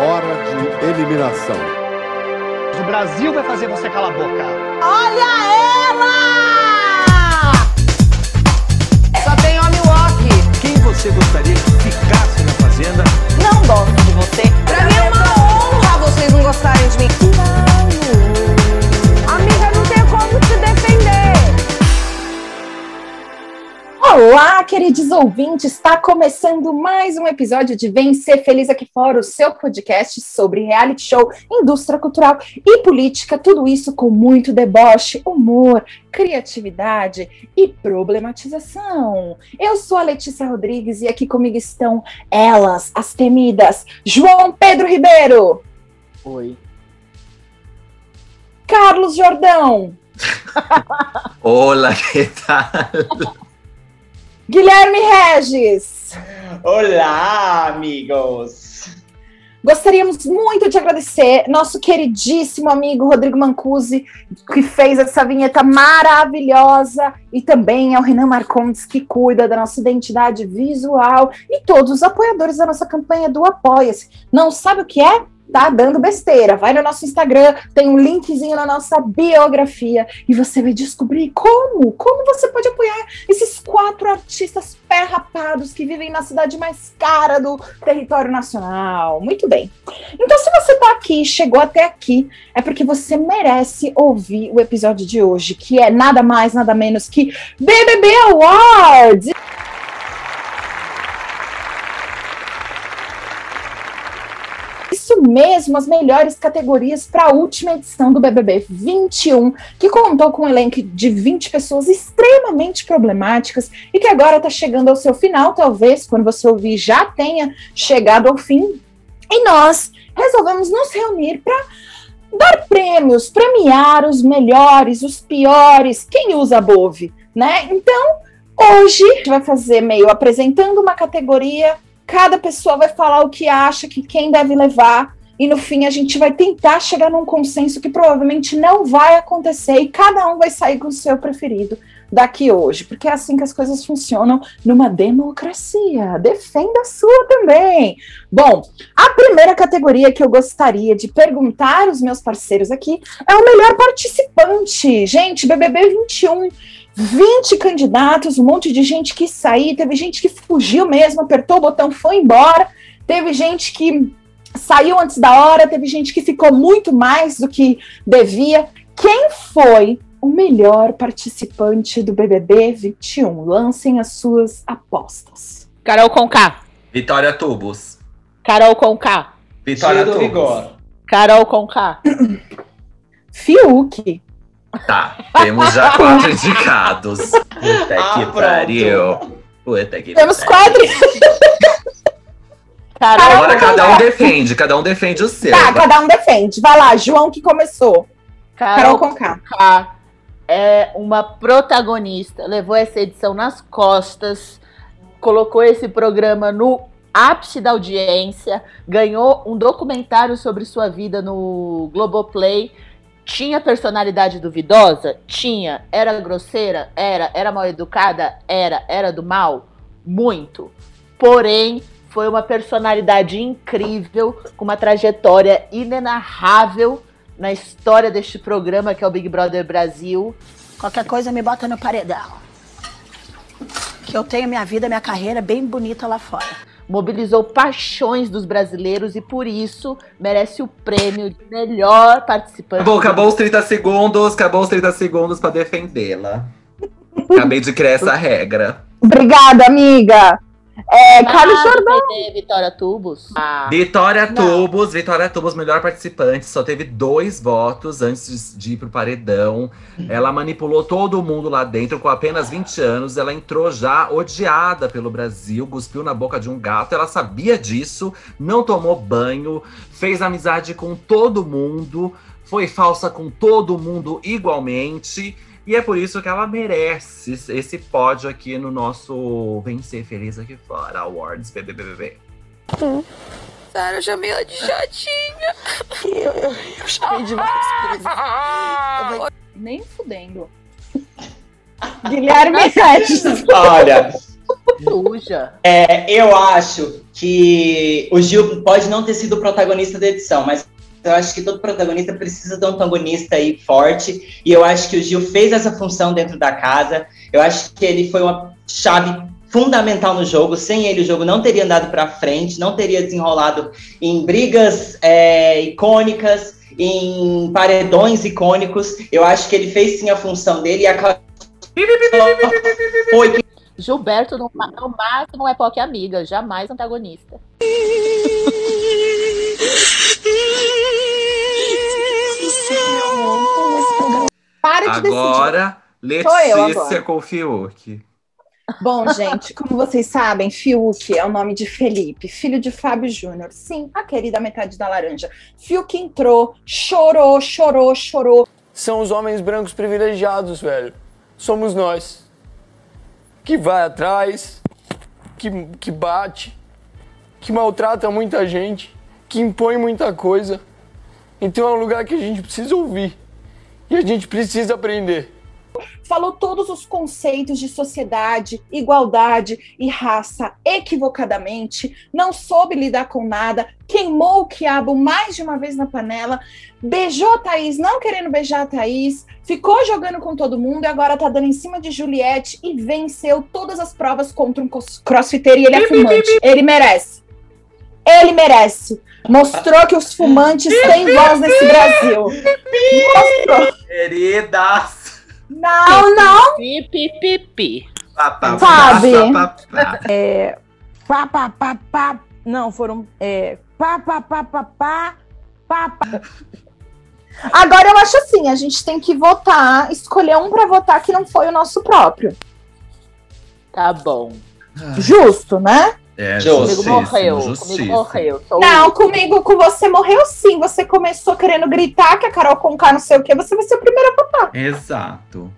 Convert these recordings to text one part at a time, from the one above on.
hora de eliminação. O Brasil vai fazer você calar a boca. Olha ela! Só tem homem walk. Quem você gostaria que ficasse na fazenda? Não gosto de você. Pra mim é uma honra vocês não gostarem de mim. Olá, queridos ouvintes! Está começando mais um episódio de Vem Ser Feliz Aqui Fora, o seu podcast sobre reality show, indústria cultural e política. Tudo isso com muito deboche, humor, criatividade e problematização. Eu sou a Letícia Rodrigues e aqui comigo estão elas, as temidas, João Pedro Ribeiro. Oi. Carlos Jordão. Olá, que tal? Guilherme Regis. Olá, amigos! Gostaríamos muito de agradecer nosso queridíssimo amigo Rodrigo Mancusi, que fez essa vinheta maravilhosa, e também ao Renan Marcondes, que cuida da nossa identidade visual, e todos os apoiadores da nossa campanha do Apoia-se. Não sabe o que é? Tá dando besteira. Vai no nosso Instagram, tem um linkzinho na nossa biografia e você vai descobrir como, como você pode apoiar esses quatro artistas pé-rapados que vivem na cidade mais cara do território nacional. Muito bem. Então, se você tá aqui, chegou até aqui, é porque você merece ouvir o episódio de hoje, que é nada mais, nada menos que BBB Awards. Isso mesmo, as melhores categorias para a última edição do BBB 21, que contou com um elenco de 20 pessoas extremamente problemáticas e que agora está chegando ao seu final, talvez, quando você ouvir, já tenha chegado ao fim. E nós resolvemos nos reunir para dar prêmios, premiar os melhores, os piores, quem usa Bove, né? Então, hoje a gente vai fazer meio apresentando uma categoria cada pessoa vai falar o que acha que quem deve levar, e no fim a gente vai tentar chegar num consenso que provavelmente não vai acontecer, e cada um vai sair com o seu preferido daqui hoje, porque é assim que as coisas funcionam numa democracia. Defenda a sua também. Bom, a primeira categoria que eu gostaria de perguntar aos meus parceiros aqui é o melhor participante. Gente, BBB 21 20 candidatos, um monte de gente que saiu, teve gente que fugiu mesmo, apertou o botão, foi embora, teve gente que saiu antes da hora, teve gente que ficou muito mais do que devia. Quem foi o melhor participante do BBB 21? Lancem as suas apostas. Carol Conká. Vitória Tubos. Carol Conká. Vitória Tubos. vigor. Carol Conká. Fiuk. Tá, temos já quatro indicados. Puta Ah, que pronto. pariu. Puta que Temos pariu. quatro. Agora cada um defende, cada um defende o seu. Tá, cada um defende. Vai lá, João que começou. Carol Carol Conká. Conká é uma protagonista, levou essa edição nas costas, colocou esse programa no ápice da audiência, ganhou um documentário sobre sua vida no Globoplay. Tinha personalidade duvidosa? Tinha. Era grosseira? Era. Era mal educada? Era. Era do mal? Muito. Porém, foi uma personalidade incrível, com uma trajetória inenarrável na história deste programa que é o Big Brother Brasil. Qualquer coisa me bota no paredão. Que eu tenho minha vida, minha carreira bem bonita lá fora. Mobilizou paixões dos brasileiros e por isso merece o prêmio de melhor participante. Acabou, acabou os 30 segundos, acabou os 30 segundos pra defendê-la. Acabei de criar essa regra. Obrigada, amiga. É, Carlos Ah, Jordão. Vitória Tubos. Ah, Vitória Não. Tubos, Vitória Tubos, melhor participante, só teve dois votos antes de- de ir pro paredão. Ela manipulou todo mundo lá dentro com apenas 20 anos. Ela entrou já odiada pelo Brasil, cuspiu na boca de um gato. Ela sabia disso, não tomou banho, fez amizade com todo mundo, foi falsa com todo mundo igualmente. E é por isso que ela merece esse pódio aqui no nosso Vencer Feliz Aqui Fora Awards BBBB. Sério, eu chamei ela de chatinha. Eu, eu, eu chamei de várias coisas. Eu vou- Nem fudendo. Guilherme Regis. Olha, suja. É, eu acho que o Gil pode não ter sido o protagonista da edição, mas eu acho que todo protagonista precisa de um antagonista aí forte. E eu acho que o Gil fez essa função dentro da casa. Eu acho que ele foi uma chave fundamental no jogo. Sem ele, o jogo não teria andado para frente, não teria desenrolado em brigas é, icônicas, em paredões icônicos. Eu acho que ele fez sim a função dele e a foi Gilberto, no, no máximo, é POC amiga, jamais antagonista. Para de decidir. Agora, eu Letícia agora. com o Fiuk. Bom, gente, como vocês sabem, Fiuk é o nome de Felipe, filho de Fábio Júnior. Sim, a querida metade da laranja. Fiuk entrou, chorou, chorou, chorou. São os homens brancos privilegiados, velho. Somos nós. Que vai atrás, que, que bate, que maltrata muita gente, que impõe muita coisa. Então é um lugar que a gente precisa ouvir. E a gente precisa aprender. Falou todos os conceitos de sociedade, igualdade e raça equivocadamente, não soube lidar com nada, queimou o quiabo mais de uma vez na panela, beijou a Thaís, não querendo beijar a Thaís, ficou jogando com todo mundo e agora tá dando em cima de Juliette e venceu todas as provas contra um crossfiteiro e ele é fumante. Ele merece. Ele merece. Mostrou que os fumantes têm voz nesse Brasil. Mostrou. Queridas! Não, não. Pi, pi, pi, pi. Pá, pá, Sabe? pá, pá, pá. Pá, pá. Não, foram. É, pá, pá, pá, pá, pá. Pá, pá. Agora eu acho assim, a gente tem que votar, escolher um pra votar que não foi o nosso próprio. Tá bom. Justo, né? É. Comigo morreu. Comigo justíssimo. morreu. Sou Não, comigo, com você morreu sim. Você começou querendo gritar que a Carol Conká não sei o quê. Você vai ser o primeiro a votar. Exato.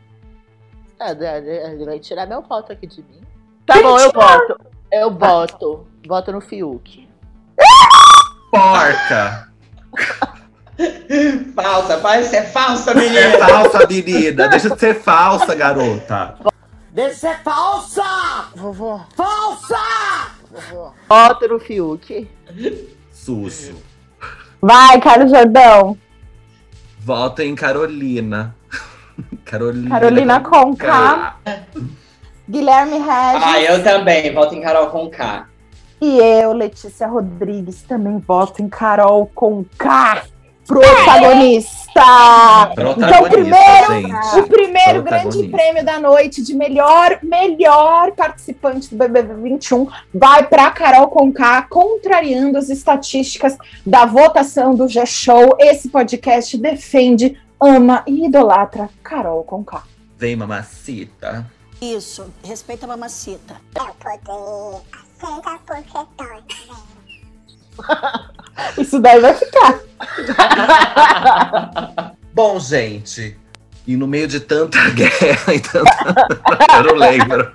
É, é, é, vai tirar meu voto aqui de mim. Tá bom, eu voto. Eu voto. Voto no Fiuk. Porca! falsa, vai ser falsa, É menina. falsa, menina. Deixa de ser falsa, garota. Deixa ser falsa! Vovó. Falsa! Voto no Fiuk. Sujo. Vai, Carlos Jordão. Vota em Carolina. Carolina. Carolina Conká. Guilherme Regis. Ah, eu também, voto em Carol com K. E eu, Letícia Rodrigues, também voto em Carol Conká. Protagonista! Protagonista, Então, primeiro, gente. O primeiro grande prêmio da noite de melhor, melhor participante do BBB 21 vai para Carol Conká, contrariando as estatísticas da votação do G-Show. Esse podcast defende, ama e idolatra Carol Conká. Vem, mamacita. Isso, respeita a mamacita. Isso daí vai ficar. Bom, gente. E no meio de tanta guerra e tanta. Eu não lembro.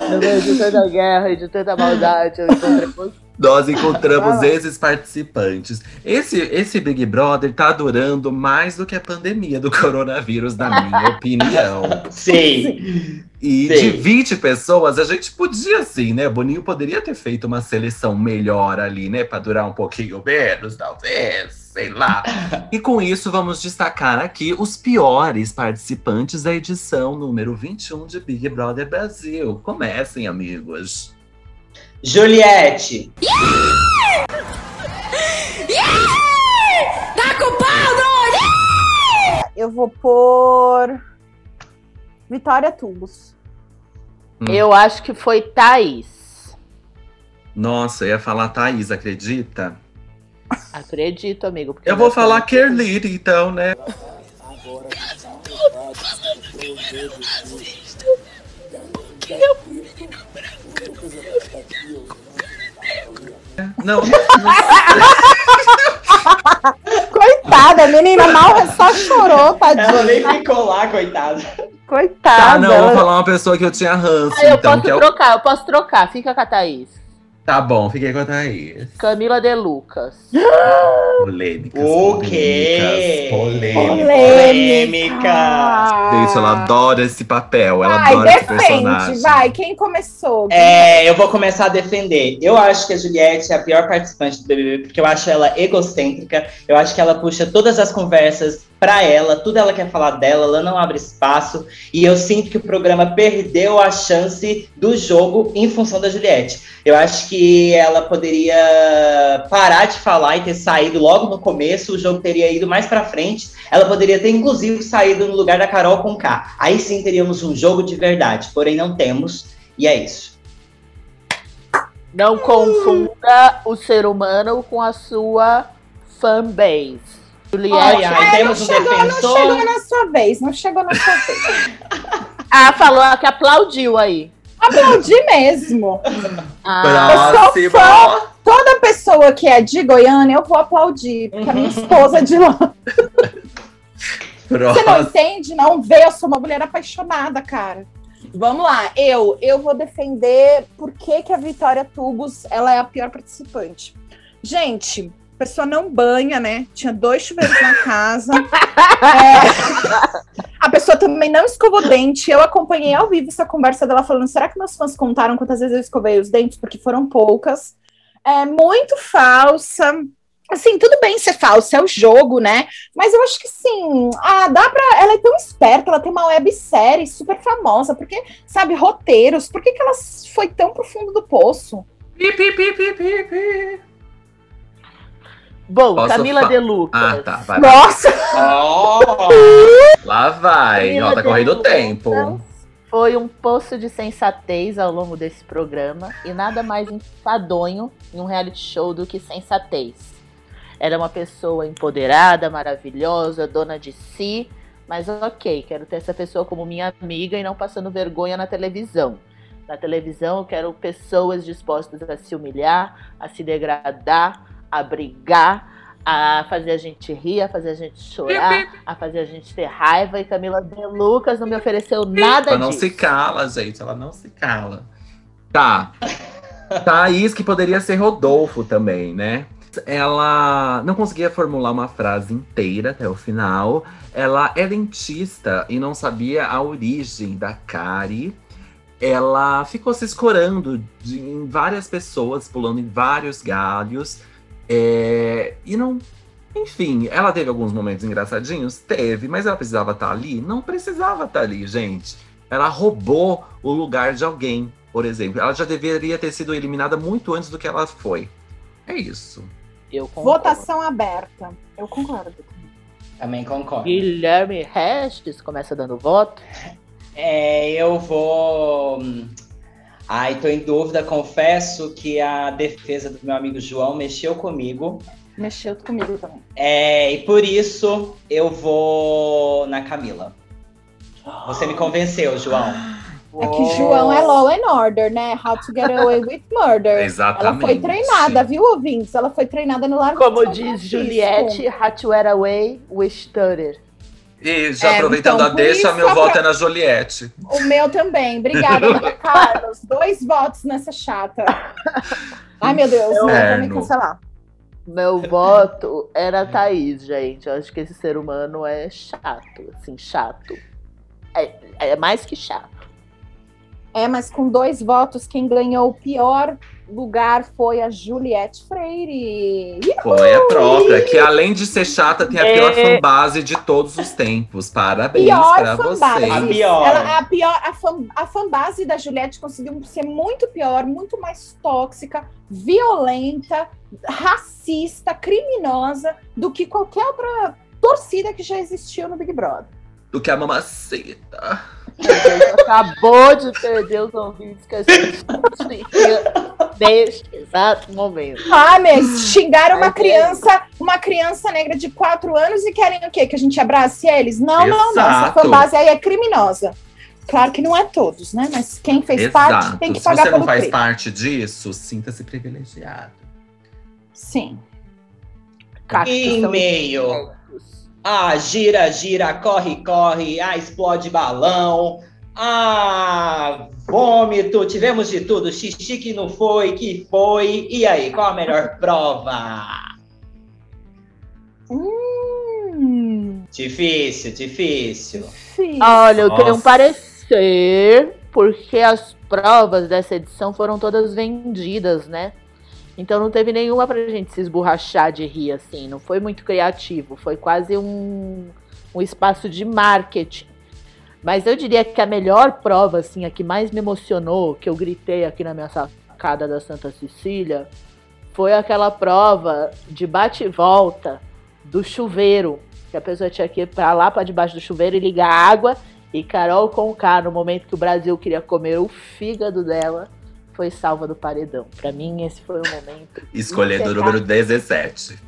No meio de tanta guerra e de tanta maldade, eu encontrei você. Nós encontramos esses participantes. Esse, esse Big Brother tá durando mais do que a pandemia do coronavírus, na minha opinião. Sim. E Sim. de 20 pessoas, a gente podia sim, né? Boninho poderia ter feito uma seleção melhor ali, né? Pra durar um pouquinho menos, talvez, sei lá. E com isso, vamos destacar aqui os piores participantes da edição número 21 de Big Brother Brasil. Comecem, amigos. Juliette. Tá com pau, Eu vou pôr Vitória Tubos. Hum. Eu acho que foi Thaís. Nossa, eu ia falar Thaís, acredita? Acredito, amigo. porque Eu vou falar Kerlita, então, né? Não, Coitada, a menina mal só chorou, Ela nem tadinha. ficou lá, coitada. Coitada. tá, não, eu vou falar uma pessoa que eu tinha ranço, Ah, eu então, posso que é trocar, eu posso trocar. Fica com a Thaís. Tá bom, fiquei com a Thaís. Camila De Lucas. Polêmicas. O quê? Polêmicas. Polêmica. Gente, ela adora esse papel. Ela Vai, adora esse defende, personagem. vai. Quem começou? É, eu vou começar a defender. Eu acho que a Juliette é a pior participante do BBB, porque eu acho ela egocêntrica. Eu acho que ela puxa todas as conversas pra ela, tudo ela quer falar dela, ela não abre espaço. E eu sinto que o programa perdeu a chance do jogo em função da Juliette. Eu acho que ela poderia parar de falar e ter saído logo no começo, o jogo teria ido mais pra frente. Ela poderia ter, inclusive, saído no lugar da Carol com K. Aí sim teríamos um jogo de verdade, porém não temos. E é isso. Não confunda o ser humano com a sua fanbase. Juliette. Ai, ai, temos não um chegou, defensor. Não chegou na sua vez, não chegou na sua vez. Ah, falou que aplaudiu aí. Aplaudi mesmo. Ah, Eu sou fã. Toda pessoa que é de Goiânia, eu vou aplaudir, porque a minha esposa é de lá. Você não entende? Não vê, eu sou uma mulher apaixonada, cara. Vamos lá, eu, eu vou defender por que, que a Vitória Tubos ela é a pior participante. Gente, a pessoa não banha, né? Tinha dois chuveiros na casa. É, a pessoa também não escovou dente. Eu acompanhei ao vivo essa conversa dela falando: será que meus fãs contaram quantas vezes eu escovei os dentes? Porque foram poucas. É muito falsa. Assim, tudo bem ser falsa, é o jogo, né? Mas eu acho que sim, ah, dá pra. Ela é tão esperta, ela tem uma websérie super famosa, porque, sabe, roteiros, por que, que ela foi tão pro fundo do poço? Pi, pi, pi, pi, pi, pi. Bom, Posso Camila fa- De Lucas. Ah, tá. Vai. Nossa! Lá vai. Camila Ó, tá correndo o tempo. Foi um poço de sensatez ao longo desse programa e nada mais enfadonho em um reality show do que sensatez. Ela é uma pessoa empoderada, maravilhosa, dona de si, mas ok, quero ter essa pessoa como minha amiga e não passando vergonha na televisão. Na televisão eu quero pessoas dispostas a se humilhar, a se degradar, a brigar, a fazer a gente rir, a fazer a gente chorar, a fazer a gente ter raiva. E Camila De Lucas não me ofereceu nada Ela não disso. se cala, gente. Ela não se cala. Tá. Thaís, que poderia ser Rodolfo também, né? Ela não conseguia formular uma frase inteira até o final. Ela é dentista e não sabia a origem da cárie. Ela ficou se escorando de- em várias pessoas, pulando em vários galhos. É, e não. Enfim, ela teve alguns momentos engraçadinhos? Teve, mas ela precisava estar ali? Não precisava estar ali, gente. Ela roubou o lugar de alguém, por exemplo. Ela já deveria ter sido eliminada muito antes do que ela foi. É isso. Eu concordo. Votação aberta. Eu concordo. Também concordo. Guilherme Restes começa dando voto. É, eu vou. Ai, tô em dúvida. Confesso que a defesa do meu amigo João mexeu comigo. Mexeu comigo também. É, e por isso eu vou na Camila. Você me convenceu, João. É que João é Law and Order, né? How to Get Away with Murder. Exatamente. Ela foi treinada, viu, ouvintes? Ela foi treinada no Largo Como de São diz Francisco. Juliette Hatway with Stutter. E já É, aproveitando então, a deixa, meu a voto pro- é na Juliette. O meu também. Obrigada, Ana Carlos. Dois votos nessa chata. Ai, meu Deus, não, vou me cancelar. Meu voto era a Thaís, gente. Eu acho que esse ser humano é chato, assim, chato. É, é mais que chato. É, mas com dois votos, quem ganhou o pior lugar foi a Juliette Freire. Foi a própria, que além de ser chata, tem a pior É. fanbase de todos os tempos. Parabéns Pior pra fanbase. você. A pior. Ela- a pior, a, fan, a fanbase da Juliette conseguiu ser muito pior, muito mais tóxica, violenta, racista, criminosa do que qualquer outra torcida que já existiu no Big Brother. Do que a mamacita. A gente acabou de perder os ouvintes que a gente neste exato momento. Ah, mas xingaram uma criança, uma criança negra de 4 anos e querem o quê? Que a gente abrace eles? Não, não, não. Essa Exato. fanbase aí é criminosa. Claro que não é todos, né? Mas quem fez parte tem que Se pagar você não pelo faz crime. parte disso, sinta-se privilegiado. Sim. E-mail. Ah, gira, gira, corre, corre, ah, explode balão. Ah, vômito, tivemos de tudo. Xixi que não foi, que foi. E aí, qual a melhor prova? Hum, Difícil, difícil. sim. Olha, eu tenho um parecer, porque as provas dessa edição foram todas vendidas, né? Então não teve nenhuma pra gente se esborrachar de rir, assim. Não foi muito criativo. Foi quase um, um espaço de marketing. Mas eu diria que a melhor prova, assim, a que mais me emocionou, que eu gritei aqui na minha sacada da Santa Cecília, foi aquela prova de bate e volta do chuveiro. Que a pessoa tinha que ir pra lá, pra debaixo do chuveiro e ligar a água. E Carol Conká, no momento que o Brasil queria comer o fígado dela, foi salva do paredão. Pra mim, esse foi o momento. Escolhendo o número 17. Sim,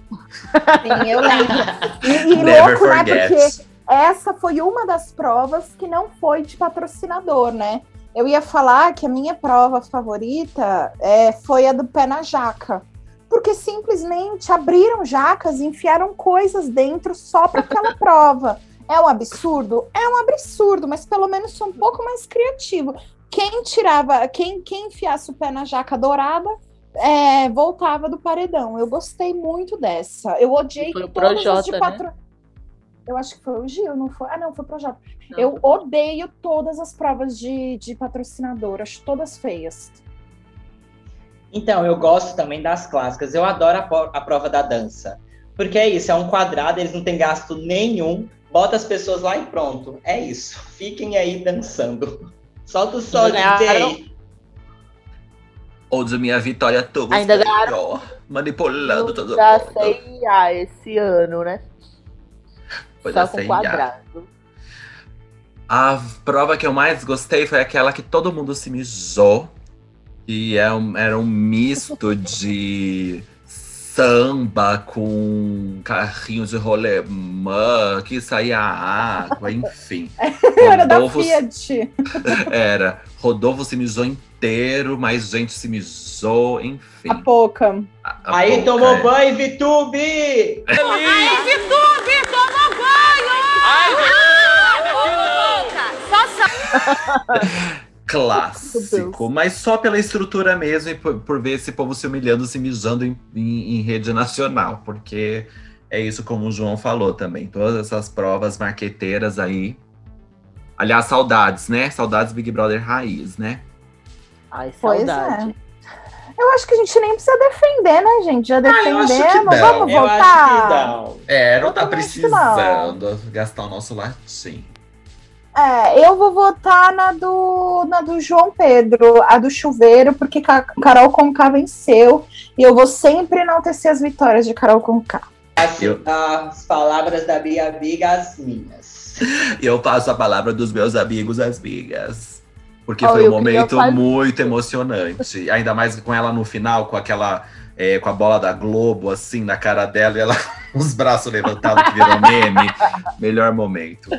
eu lembro. E, e Never louco, né? forget. Porque essa foi uma das provas que não foi de patrocinador, né? Eu ia falar que a minha prova favorita é, foi a do pé na jaca. Porque simplesmente abriram jacas e enfiaram coisas dentro só para aquela prova. É um absurdo? É um absurdo, mas pelo menos foi um pouco mais criativo. Quem tirava, quem, quem enfiasse o pé na jaca dourada, é, voltava do paredão. Eu gostei muito dessa. Eu odiei todas as Projota, de né? Eu acho que foi o Gil, não foi? Ah, não, foi o Projota. Não, Eu odeio todas as provas de, de patrocinador, acho todas feias. Então, eu gosto também das clássicas. Eu adoro a, a prova da dança. Porque é isso, é um quadrado, eles não têm gasto nenhum. Bota as pessoas lá e pronto. É isso. Fiquem aí dançando. Solta o som, Ganharam. DJ. Ou de minha vitória toda. Ainda ganharam. Manipulando todo mundo. CIA esse ano, né? Só da com quadrado. A prova que eu mais gostei foi aquela que todo mundo se mijou. E é um- era um misto de samba com carrinho de rolemã, que saía água, enfim. Era da Fiat. Era. Rodolfo se mijou inteiro, mais gente se mijou, enfim. A pouca. A- a Aí boca tomou é- banho, Vitube! Clássico, mas só pela estrutura mesmo e por, por ver esse povo se humilhando, se mijando em, em- em rede nacional, porque é isso como o João falou também. Todas essas provas marqueteiras aí. Aliás, saudades, né? Saudades Big Brother raiz, né? Ai, Pois saudade. Eu acho que a gente nem precisa defender, né, gente? Já eu acho que defendemos. não. Vamos Eu acho voltar. que não. É, não Eu tá que não. precisando gastar o nosso latim. É, eu vou votar na do, na do João Pedro, a do chuveiro, porque Ca- Carol Conká venceu. E eu vou sempre enaltecer as vitórias de Carol Conká. As, Eu- as palavras da minha amiga, as minhas. E eu passo a palavra dos meus amigos, as migas. Porque Oh, foi um momento fazer- muito emocionante. Ainda mais com ela no final, com aquela. é, com a bola da Globo, assim, na cara dela, e ela os braços levantados que virou meme. Melhor momento.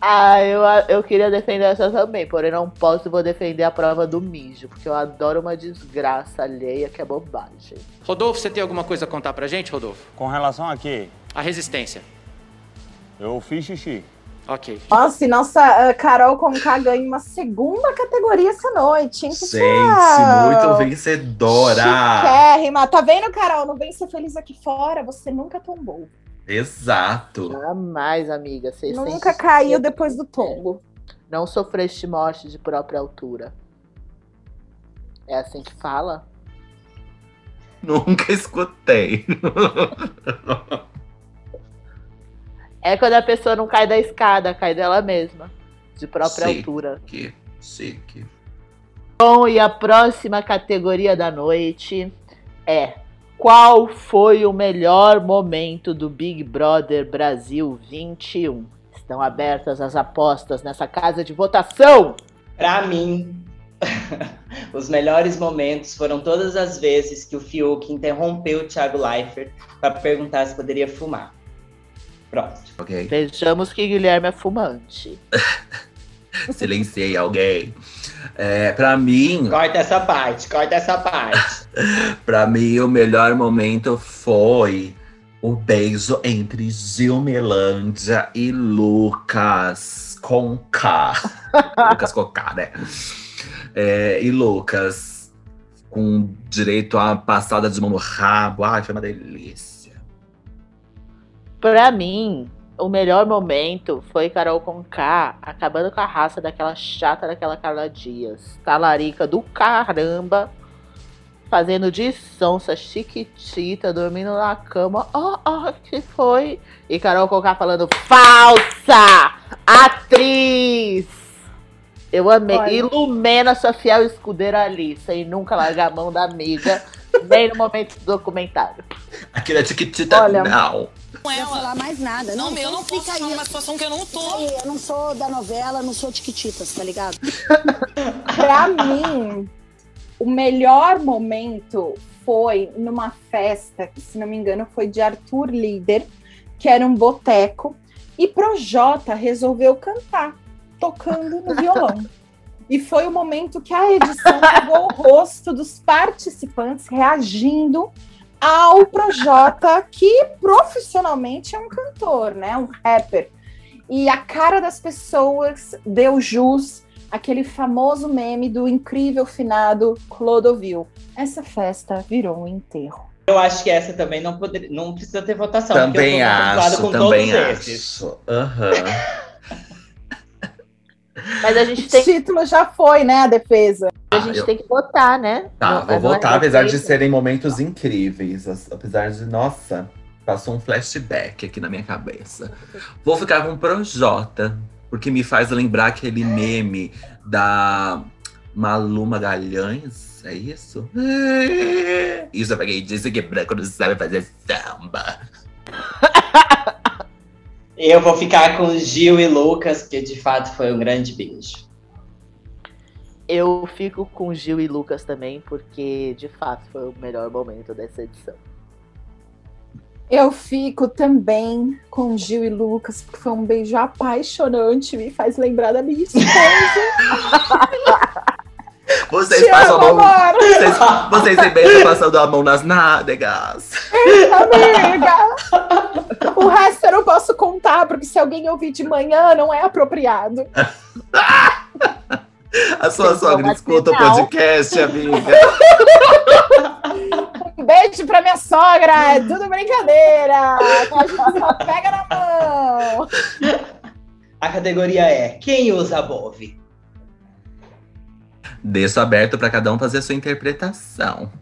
Ah, eu, eu queria defender essa também, porém não posso, vou defender a prova do mijo, porque eu adoro uma desgraça alheia que é bobagem. Rodolfo, você tem alguma coisa a contar pra gente, Rodolfo? Com relação a quê? A resistência. Eu fiz xixi. Ok. Nossa, nossa ah, Carol Conká ganha uma segunda categoria essa noite, hein, Gente, pessoal? muito vencedora! Chiquérrima. Tá vendo, Carol? Não vem ser feliz aqui fora, você nunca tombou. Exato. Jamais, amiga. Você Nunca caiu depois do tombo. Não sofreste morte de própria altura. É assim que fala? Nunca escutei. É quando a pessoa não cai da escada, cai dela mesma. De própria Sim. altura. Que chique. Bom, e a próxima categoria da noite é qual foi o melhor momento do Big Brother Brasil 21? Estão abertas as apostas nessa casa de votação. Pra mim, os melhores momentos foram todas as vezes que o Fiuk interrompeu o Thiago Leifert para perguntar se poderia fumar. Pronto. Ok. Vejamos que Guilherme é fumante. Silenciei alguém. É, pra mim, Corta essa parte, corta essa parte. Pra mim, o melhor momento foi o beijo entre Gilmelândia e Lucas. Conká. Lucas Conká, né? É, e Lucas, com direito a passada de mão no rabo. Ai, foi uma delícia. Pra mim, o melhor momento foi Carol Conká acabando com a raça daquela chata daquela Carla Dias. Talarica do caramba. Fazendo de sonsa, chiquitita, dormindo na cama. Oh, oh, que foi? E Carol Conká falando, falsa! Atriz! Eu amei. Olha. Lumena, sua fiel escudeira ali, sem nunca largar a mão da amiga, nem no momento do documentário. Aquilo é tiquitita, Olha, não. Não ia falar mais nada. Não, Não, eu não fica posso aí. falar numa situação que eu não tô. Aí, Eu não sou da novela, não sou tiquititas, tá ligado? Pra mim, o melhor momento foi numa festa, que se não me engano foi de Arthur Líder, que era um boteco, e Projota resolveu cantar, tocando no violão. E foi o momento que a edição pegou o rosto dos participantes reagindo ao Projota, que profissionalmente é um cantor, né? Um rapper. E a cara das pessoas deu jus aquele famoso meme do incrível finado Clodovil. Essa festa virou um enterro. Eu acho que essa também não, poderia, não precisa ter votação. Também eu tô preocupado acho, com também todos acho. esses. Aham. Mas a gente O tem, título já foi, né? A defesa. A gente eu- tem que votar, né? Tá, Não- vou é votar, apesar de serem momentos incríveis. Apesar de, nossa, passou um flashback aqui na minha cabeça. Vou ficar com Projota, porque me faz lembrar aquele meme da Malu Magalhães. É isso? Isso é pra quem disse que branco não sabe fazer samba. Eu vou ficar com Gil e Lucas, que de fato foi um grande beijo. Eu fico com Gil e Lucas também, porque de fato foi o melhor momento dessa edição. Eu fico também com Gil e Lucas, porque foi um beijo apaixonante, me faz lembrar da minha esposa. Vocês Te passam amo, a mão. Vocês, vocês se beijam passando a mão nas nádegas. Amiga! O resto eu não posso contar, porque se alguém ouvir de manhã, não é apropriado. A sua Tem sogra escuta o podcast, amiga. Um beijo pra minha sogra, é tudo brincadeira. A gente só pega na mão. A categoria é Quem usa Bove? Deixo aberto pra cada um fazer a sua interpretação.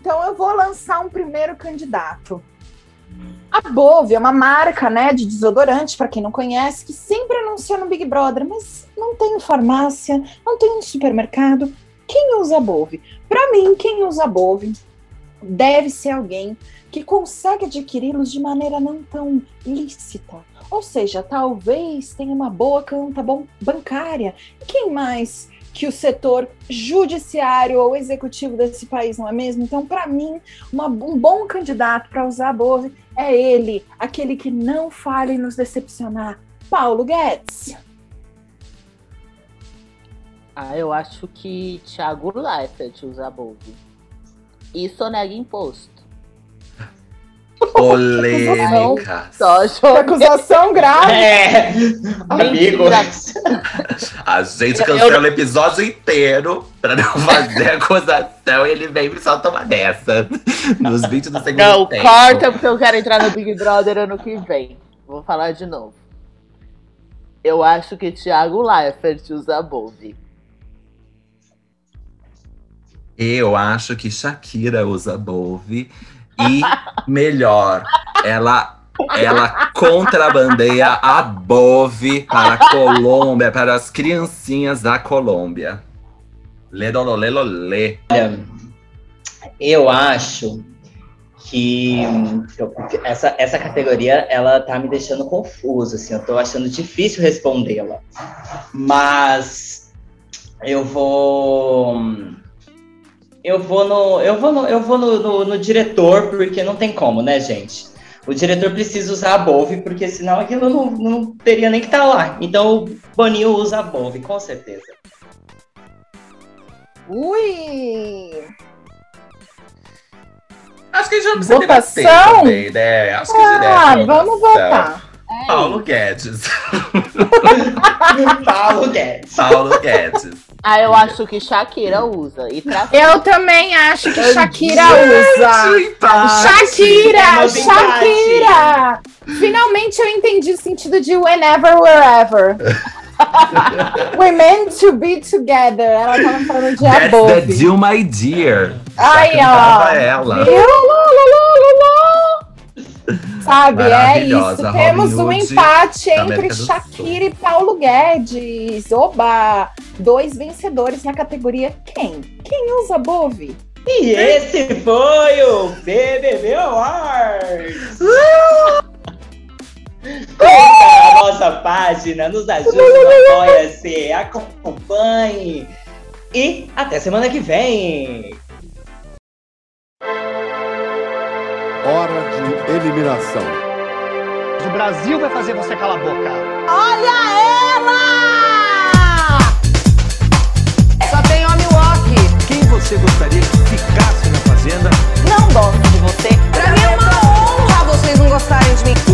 Então eu vou lançar um primeiro candidato. A Bove é uma marca, né, de desodorante, para quem não conhece, que sempre anuncia no Big Brother, mas não tem em farmácia, não tem em supermercado. Quem usa Bove? Para mim, quem usa Bove deve ser alguém que consegue adquiri-los de maneira não tão lícita. Ou seja, talvez tenha uma boa conta bancária. Quem mais que o setor judiciário ou executivo desse país, não é mesmo? Então, para mim, uma- um bom candidato para usar a é ele, aquele que não falha em nos decepcionar, Paulo Guedes. Ah, eu acho que Thiago Leifert usa Bove. E sonega imposto. Polêmica. Só joguei. Acusação grave. É, amigo. A gente Eu- cancela o episódio inteiro pra não fazer acusação e ele vem e solta uma dessa. Nos 20 do segundo Não, tempo. corta porque eu quero entrar no Big Brother ano que vem. Vou falar de novo. Eu acho que Thiago Leifert usa Bove. Eu acho que Shakira usa Bove. E melhor, ela, ela contrabandeia a Bove para a Colômbia, para as criancinhas da Colômbia. Ledololê, lolê. Olha, eu acho que essa, essa categoria ela tá me deixando confuso, assim, eu tô achando difícil respondê-la. Mas eu vou eu vou no eu vou no, eu vou no, no- no diretor porque não tem como, né, gente? O diretor precisa usar a Bove, porque senão aquilo não, não teria nem que estar lá. Então o Boninho usa a Bove, com certeza. Ui! Acho que já não precisa Votação? debater também, né? Acho que Ah, vamos votar. Paulo Guedes. Paulo Guedes. Paulo Guedes. Ah, eu acho que Shakira usa. E tra... Eu também acho que Shakira usa. Shakira, empate. Shakira. Finalmente eu entendi o sentido de whenever, wherever. We're meant to be together. Ela tava falando de That's the above. deal, my dear. Ai, ó. ela. Viu? Sabe, é isso. Temos um empate entre Shakira e Paulo Guedes. Oba! Dois vencedores na categoria quem? Quem usa Bove? E esse foi o BBB Awards. Curta a nossa página, nos ajude Apoia-se, acompanhe. E até semana que vem. eliminação. O Brasil vai fazer você calar a boca. Olha ela! Só tem homem walk. Quem você gostaria que ficasse na fazenda? Não gosto de você. Pra mim é uma honra vocês não gostarem de mim.